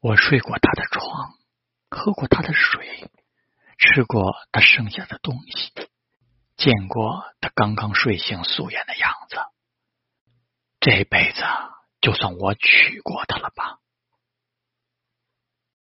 我睡过他的床喝过他的水吃过他剩下的东西见过他刚刚睡醒素颜的样子。这辈子就算我娶过她了吧。